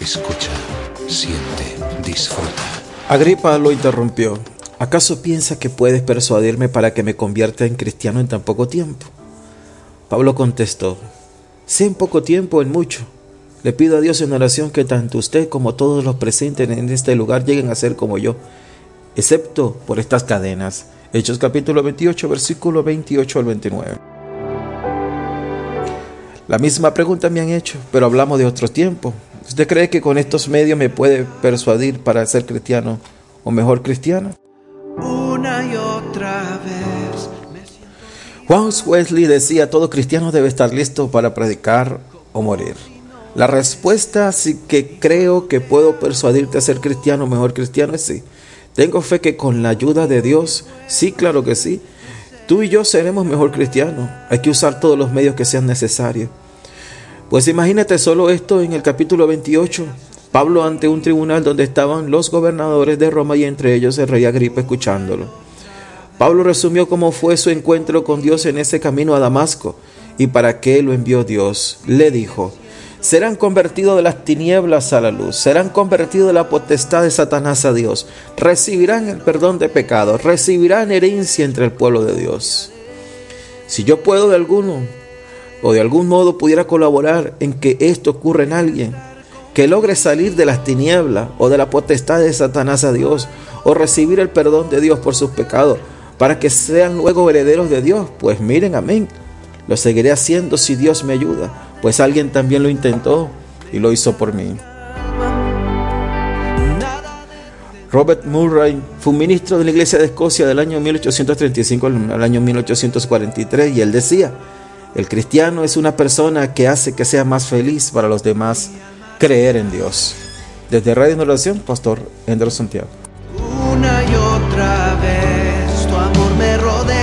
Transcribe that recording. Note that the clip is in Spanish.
Escucha, siente, disfruta. Agripa lo interrumpió. ¿Acaso piensa que puedes persuadirme para que me convierta en cristiano en tan poco tiempo? Pablo contestó, sé en poco tiempo, en mucho. Le pido a Dios en oración que tanto usted como todos los presentes en este lugar lleguen a ser como yo, excepto por estas cadenas. Hechos capítulo 28, versículo 28 al 29. La misma pregunta me han hecho, pero hablamos de otro tiempo. ¿Usted cree que con estos medios me puede persuadir para ser cristiano o mejor cristiano? Una y otra vez. Juan Wesley decía, todo cristiano debe estar listo para predicar o morir. La respuesta, sí que creo que puedo persuadirte a ser cristiano, mejor cristiano, es sí. Tengo fe que con la ayuda de Dios, sí, claro que sí, tú y yo seremos mejor cristianos. Hay que usar todos los medios que sean necesarios. Pues imagínate solo esto en el capítulo 28. Pablo ante un tribunal donde estaban los gobernadores de Roma y entre ellos el rey Agripa escuchándolo. Pablo resumió cómo fue su encuentro con Dios en ese camino a Damasco y para qué lo envió Dios. Le dijo, serán convertidos de las tinieblas a la luz, serán convertidos de la potestad de Satanás a Dios, recibirán el perdón de pecados, recibirán herencia entre el pueblo de Dios. Si yo puedo de alguno o de algún modo pudiera colaborar en que esto ocurra en alguien, que logre salir de las tinieblas o de la potestad de Satanás a Dios, o recibir el perdón de Dios por sus pecados, para que sean luego herederos de Dios, pues miren, amén. Lo seguiré haciendo si Dios me ayuda pues alguien también lo intentó y lo hizo por mí. Robert Murray fue ministro de la Iglesia de Escocia del año 1835 al año 1843 y él decía, el cristiano es una persona que hace que sea más feliz para los demás creer en Dios. Desde Radio Innovación, Pastor Ender Santiago. Una y otra vez tu amor me rodea.